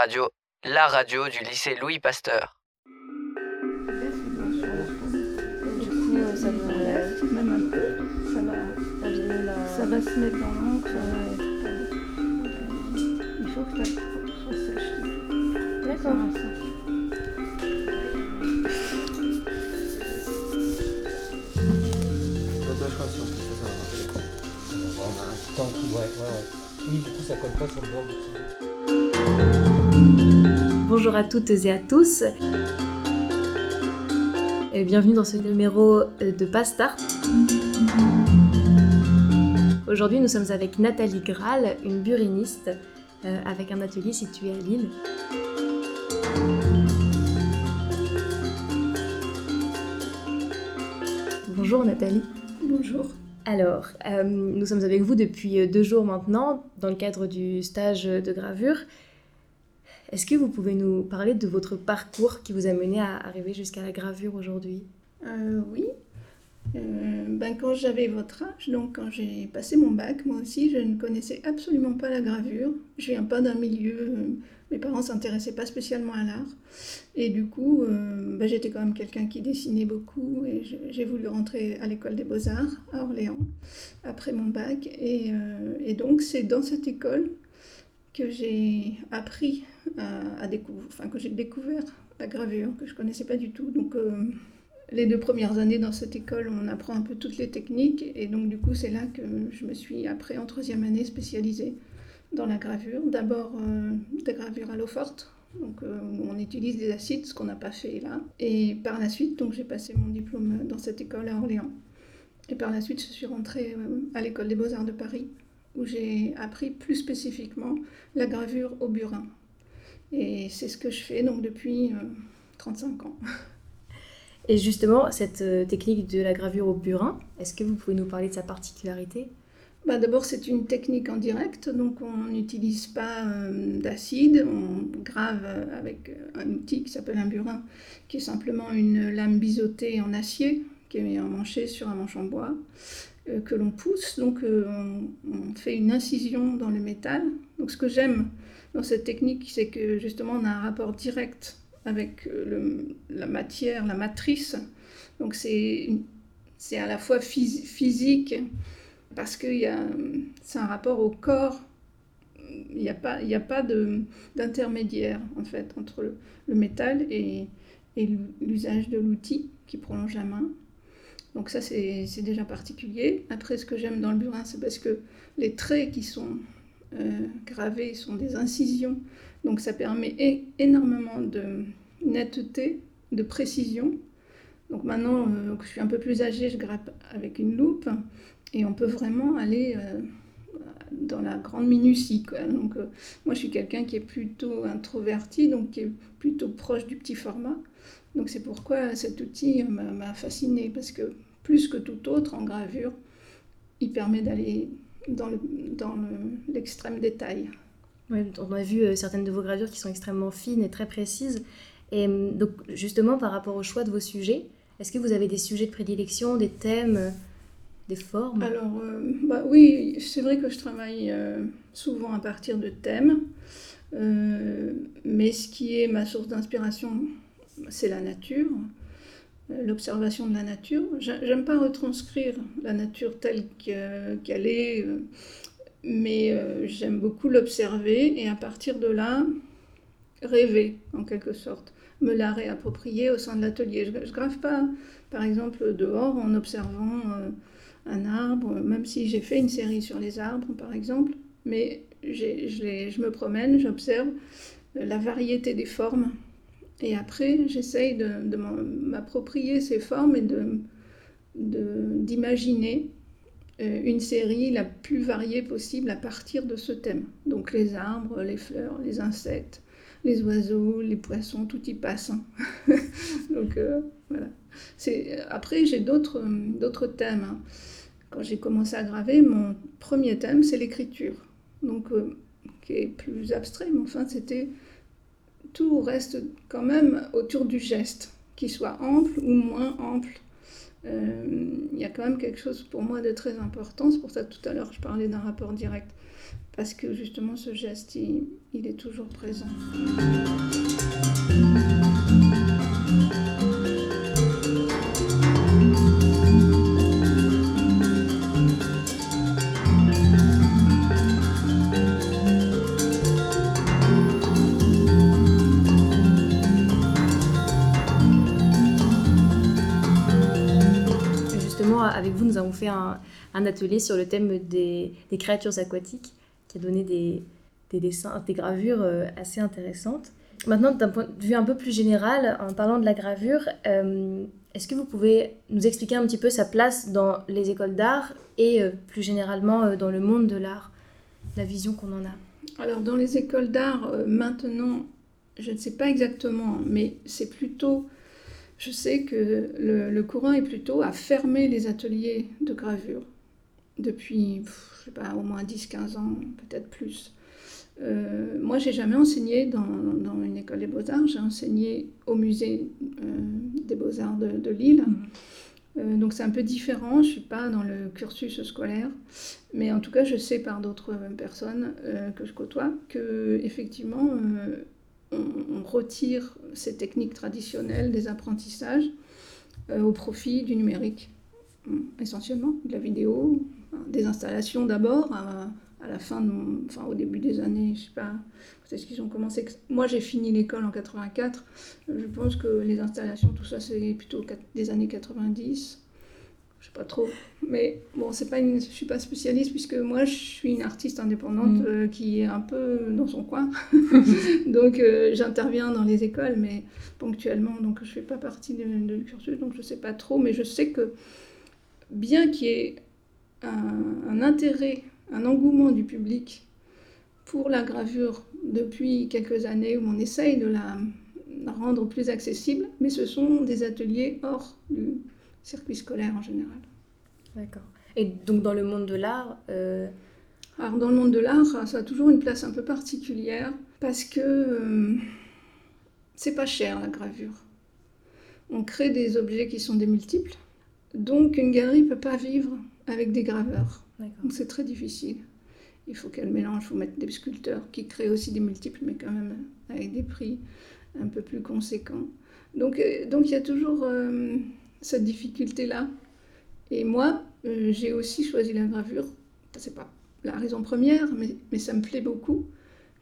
Radio, la radio du lycée Louis Pasteur. Du coup, euh, ça va, même un peu, ça va, abîmer la... ça va se mettre dans l'encre. Ouais. Il faut que la soit sèche. D'accord. Ça, ça. Toi, toi, je crois que si on fait ça, ça va marcher. On va voir un temps qui- ouais, ouais, ouais. Oui, du coup, ça colle pas sur le bord. Bonjour à toutes et à tous. Et bienvenue dans ce numéro euh, de Pastart. Aujourd'hui, nous sommes avec Nathalie Graal, une buriniste euh, avec un atelier situé à Lille. Bonjour Nathalie. Bonjour. Alors, euh, nous sommes avec vous depuis deux jours maintenant dans le cadre du stage de gravure. Est-ce que vous pouvez nous parler de votre parcours qui vous a mené à arriver jusqu'à la gravure aujourd'hui? Euh, oui. Euh, ben, quand j'avais votre âge, donc quand j'ai passé mon bac, moi aussi, je ne connaissais absolument pas la gravure. Je viens pas d'un milieu, euh, mes parents s'intéressaient pas spécialement à l'art. Et du coup, ben, j'étais quand même quelqu'un qui dessinait beaucoup et j'ai voulu rentrer à l'école des beaux-arts à Orléans après mon bac. Et donc, c'est dans cette école que j'ai appris à, découvrir, que j'ai découvert la gravure que je connaissais pas du tout. Donc, euh, les deux premières années dans cette école, on apprend un peu toutes les techniques. Et donc, du coup, c'est là que je me suis, après, en troisième année, spécialisée dans la gravure. D'abord, euh, des gravures à l'eau forte. Donc, euh, on utilise des acides, ce qu'on n'a pas fait là. Et par la suite, donc, j'ai passé mon diplôme dans cette école à Orléans. Et par la suite, je suis rentrée euh, à l'école des beaux-arts de Paris, où j'ai appris plus spécifiquement la gravure au burin. Et c'est ce que je fais donc depuis euh, 35 ans. Et justement, cette euh, technique de la gravure au burin, est-ce que vous pouvez nous parler de sa particularité? Bah, D'abord, c'est une technique en direct, donc on n'utilise pas euh, d'acide, on grave euh, avec euh, un outil qui s'appelle un burin, qui est simplement une lame biseautée en acier, qui est emmanchée sur un manche en bois, euh, que l'on pousse. Donc euh, on, fait une incision dans le métal. Donc ce que j'aime dans cette technique, c'est que justement on a un rapport direct avec euh, la matière, la matrice. Donc c'est à la fois phys- physique parce que c'est un rapport au corps. Il n'y a pas, pas d'intermédiaire en fait entre le, métal et l'usage de l'outil qui prolonge la main. Donc ça c'est déjà particulier. Après ce que j'aime dans le burin c'est parce que les traits qui sont euh, gravés sont des incisions. Donc ça permet énormément de netteté, de précision. Donc maintenant euh, que je suis un peu plus âgée, je grappe avec une loupe et on peut vraiment aller euh, dans la grande minutie. Donc, moi, je suis quelqu'un qui est plutôt introverti, donc qui est plutôt proche du petit format. Donc, c'est pourquoi cet outil m'a fasciné, parce que plus que tout autre en gravure, il permet d'aller dans le- dans le- l'extrême détail. On a vu euh, certaines de vos gravures qui sont extrêmement fines et très précises. Et euh, donc, justement, par rapport au choix de vos sujets, est-ce que vous avez des sujets de prédilection, des thèmes, euh, des formes? Alors, euh, bah oui, c'est vrai que je travaille euh, souvent à partir de thèmes, euh, mais ce qui est ma source d'inspiration, c'est la nature, euh, l'observation de la nature. J'ai- J'aime pas retranscrire la nature telle que- qu'elle est, euh, mais euh, j'aime beaucoup l'observer et à partir de là, rêver en quelque sorte, me la réapproprier au sein de l'atelier. Je, je grave pas, par exemple, dehors en observant. un arbre, même si j'ai fait une série sur les arbres par exemple, mais je, je me promène, j'observe la variété des formes et après j'essaye de, de m'approprier ces formes et de de- d'imaginer euh, une série la plus variée possible à partir de ce thème. Donc les arbres, les fleurs, les insectes, les oiseaux, les poissons, tout y passe. hein. Donc euh, voilà. Après, j'ai d'autres d'autres thèmes. hein. Quand j'ai commencé à graver, mon premier thème, c'est l'écriture. Donc, euh, qui est plus abstrait, mais enfin, c'était. Tout reste quand même autour du geste, qu'il soit ample ou moins ample. Euh, Il y a quand même quelque chose pour moi de très important. C'est pour ça que tout à l'heure, je parlais d'un rapport direct. parce que justement ce geste, il, il est toujours présent. Avons fait un, atelier sur le thème des, créatures aquatiques qui a donné des, des dessins, des gravures euh, assez intéressantes. Maintenant, d'un point de vue un peu plus général, en parlant de la gravure, euh, est-ce que vous pouvez nous expliquer un petit peu sa place dans les écoles d'art et euh, plus généralement dans le monde de l'art, la vision qu'on en a? Alors dans les écoles d'art, maintenant, je ne sais pas exactement, mais c'est plutôt, je sais que le, le courant est plutôt à fermer les ateliers de gravure depuis, je sais pas, au moins 10-15 ans, peut-être plus. Euh, moi, j'ai jamais enseigné dans, dans une école des beaux-arts, j'ai enseigné au musée euh, des beaux-arts de, de Lille. Euh, donc c'est un peu différent, je ne suis pas dans le cursus scolaire, mais en tout cas je sais par d'autres personnes euh, que je côtoie que effectivement on, retire ces techniques traditionnelles des apprentissages euh, au profit du numérique, hum, essentiellement de la vidéo, des installations d'abord, à, la fin, enfin au début des années, je sais pas, peut-être qu'ils ont commencé. Moi j'ai fini l'école en 84, je pense que les installations, tout ça, c'est plutôt des années 90. Je sais pas trop. Mais bon, c'est pas une, je suis pas spécialiste puisque moi, je suis une artiste indépendante Mm. euh, qui est un peu dans son coin. donc, euh, j'interviens dans les écoles, mais ponctuellement. Donc, je fais pas partie de, de du cursus, donc je sais pas trop. Mais je sais que bien qu'il y ait un, un intérêt, un engouement du public pour la gravure depuis quelques années où on essaye de la rendre plus accessible, mais ce sont des ateliers hors du circuit scolaire en général. D'accord. Et donc dans le monde de l'art, euh, Alors dans le monde de l'art, ça a toujours une place un peu particulière parce que euh, c'est pas cher la gravure. On crée des objets qui sont des multiples, donc une galerie peut pas vivre avec des graveurs. Donc c'est très difficile. Il faut qu'elle mélange, il faut mettre des sculpteurs qui créent aussi des multiples, mais quand même avec des prix un peu plus conséquents. Donc euh, donc il y a toujours euh, cette difficulté-là. Et moi, euh, j'ai aussi choisi la gravure. C'est pas la raison première, mais, ça me plaît beaucoup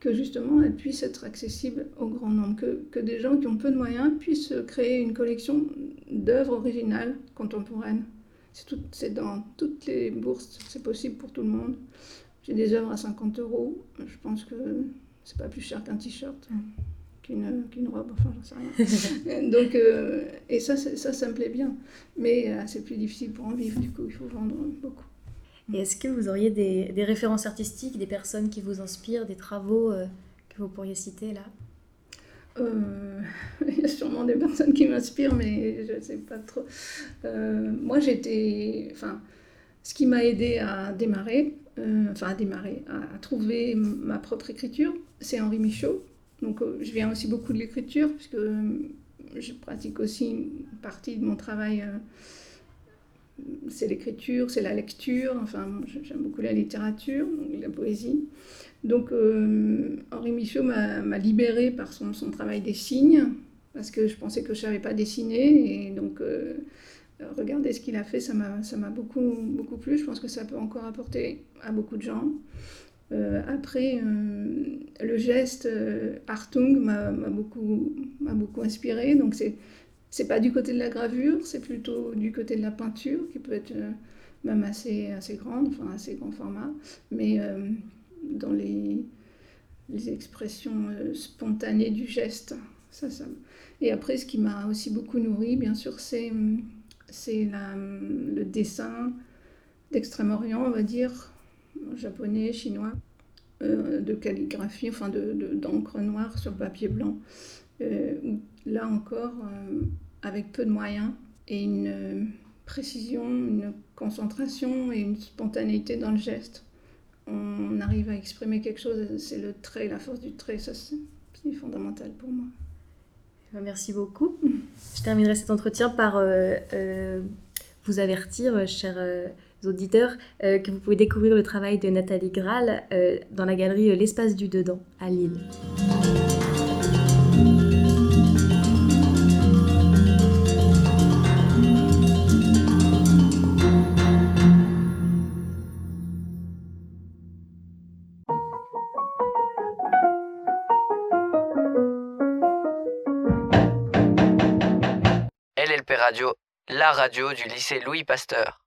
que justement elle puisse être accessible au grand nombre, que, que des gens qui ont peu de moyens puissent créer une collection d'œuvres originales contemporaines. C'est dans toutes les bourses, c'est possible pour tout le monde. J'ai des œuvres à 50 euros, je pense que c'est pas plus cher qu'un t-shirt, qu'une robe, enfin j'en sais rien. Donc, euh, et ça, ça, ça me plaît bien. Mais euh, c'est plus difficile pour en vivre, du coup, il faut vendre beaucoup. Et est-ce que vous auriez des, des références artistiques, des personnes qui vous inspirent, des travaux euh, que vous pourriez citer là? Il y a sûrement des personnes qui m'inspirent, mais je ne sais pas trop. Moi, j'étais. Enfin, ce qui m'a aidé à démarrer, enfin à démarrer, à, à trouver ma propre écriture, c'est Henri Michaud. Donc, euh, je viens aussi beaucoup de l'écriture, puisque euh, je pratique aussi une partie de mon travail. euh, c'est l'écriture, c'est la lecture, enfin, j'aime beaucoup la littérature, la poésie. Donc Henri Michaud m'a libérée par son, travail des signes, parce que je pensais que je ne savais pas dessiner, et donc regarder ce qu'il a fait, ça m'a ça m'a beaucoup, beaucoup plu, je pense que ça peut encore apporter à beaucoup de gens. Euh, après, euh, le geste euh, Hartung m'a beaucoup, beaucoup inspiré, donc c'est c'est pas du côté de la gravure, c'est plutôt du côté de la peinture, qui peut être euh, même assez, assez grande, enfin assez grand format, mais dans les, les expressions spontanées du geste. Ça, ça. Et après, ce qui m'a aussi beaucoup nourri, bien sûr, c'est le dessin d'Extrême-Orient, on va dire, japonais, chinois, euh, de calligraphie, enfin de- de- d'encre noire sur papier blanc. Euh, là encore, euh, avec peu de moyens et une précision, une concentration et une spontanéité dans le geste on arrive à exprimer quelque chose, c'est le trait, la force du trait, ça c'est fondamental pour moi. Euh, Merci beaucoup. Je terminerai cet entretien par vous avertir, chers auditeurs, euh, que vous pouvez découvrir le travail de Nathalie Graal euh, dans la galerie euh, L'Espace du Dedans à Lille. LLP Radio, la radio du lycée Louis Pasteur.